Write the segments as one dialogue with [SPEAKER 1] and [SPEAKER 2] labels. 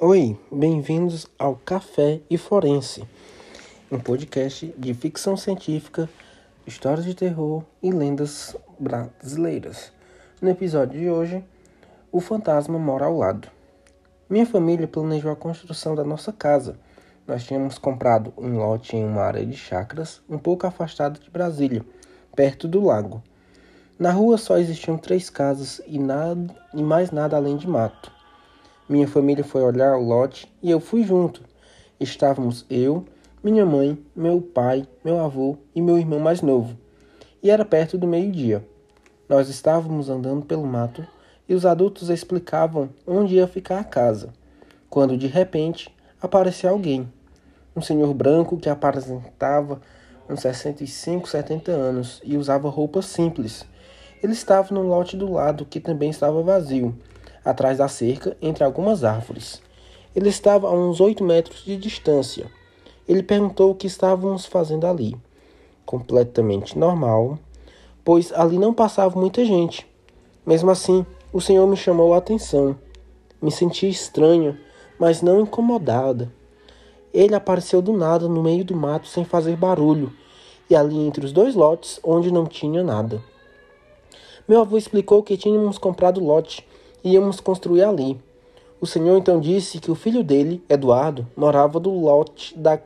[SPEAKER 1] Oi, bem-vindos ao Café e Forense, um podcast de ficção científica, histórias de terror e lendas brasileiras. No episódio de hoje, o fantasma mora ao lado. Minha família planejou a construção da nossa casa. Nós tínhamos comprado um lote em uma área de chacras um pouco afastada de Brasília, perto do lago. Na rua só existiam três casas e, nada, e mais nada além de mato. Minha família foi olhar o lote e eu fui junto. Estávamos eu, minha mãe, meu pai, meu avô e meu irmão mais novo. E era perto do meio-dia. Nós estávamos andando pelo mato e os adultos explicavam onde ia ficar a casa. Quando de repente apareceu alguém. Um senhor branco que apresentava uns 65, 70 anos e usava roupas simples. Ele estava no lote do lado que também estava vazio atrás da cerca, entre algumas árvores. Ele estava a uns oito metros de distância. Ele perguntou o que estávamos fazendo ali. Completamente normal, pois ali não passava muita gente. Mesmo assim, o Senhor me chamou a atenção. Me senti estranha, mas não incomodada. Ele apareceu do nada no meio do mato sem fazer barulho, e ali entre os dois lotes, onde não tinha nada. Meu avô explicou que tínhamos comprado lote íamos construir ali. O Senhor então disse que o filho dele, Eduardo, morava do lote da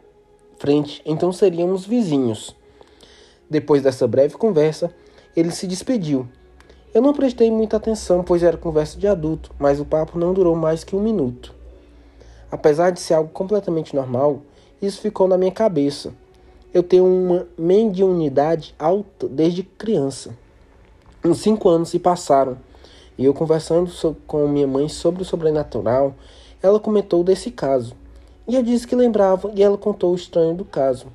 [SPEAKER 1] frente, então seríamos vizinhos. Depois dessa breve conversa, ele se despediu. Eu não prestei muita atenção, pois era conversa de adulto, mas o papo não durou mais que um minuto. Apesar de ser algo completamente normal, isso ficou na minha cabeça. Eu tenho uma mediunidade alta desde criança. Uns cinco anos se passaram e eu conversando com minha mãe sobre o sobrenatural, ela comentou desse caso. E eu disse que lembrava e ela contou o estranho do caso.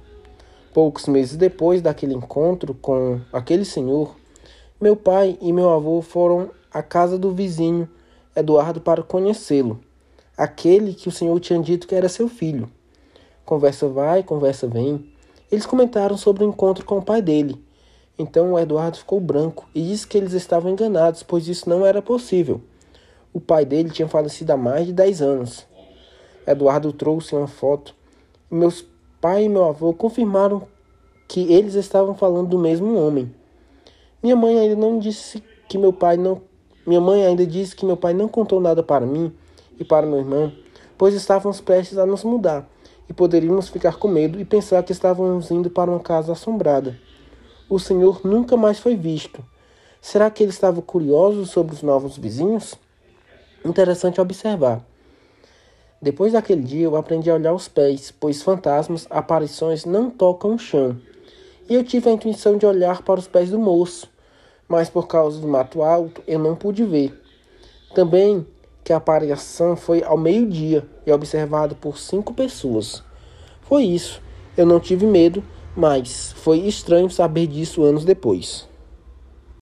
[SPEAKER 1] Poucos meses depois daquele encontro com aquele senhor, meu pai e meu avô foram à casa do vizinho Eduardo para conhecê-lo, aquele que o senhor tinha dito que era seu filho. Conversa vai, conversa vem. Eles comentaram sobre o encontro com o pai dele então Eduardo ficou branco e disse que eles estavam enganados, pois isso não era possível. O pai dele tinha falecido há mais de 10 anos. Eduardo trouxe uma foto e meus pai e meu avô confirmaram que eles estavam falando do mesmo homem. Minha mãe ainda não disse que meu pai não minha mãe ainda disse que meu pai não contou nada para mim e para meu irmão, pois estávamos prestes a nos mudar e poderíamos ficar com medo e pensar que estávamos indo para uma casa assombrada o senhor nunca mais foi visto. Será que ele estava curioso sobre os novos vizinhos? Interessante observar. Depois daquele dia, eu aprendi a olhar os pés, pois fantasmas, aparições não tocam o chão. E eu tive a intuição de olhar para os pés do moço, mas por causa do mato alto, eu não pude ver. Também que a aparição foi ao meio-dia e observado por cinco pessoas. Foi isso. Eu não tive medo mas foi estranho saber disso anos depois.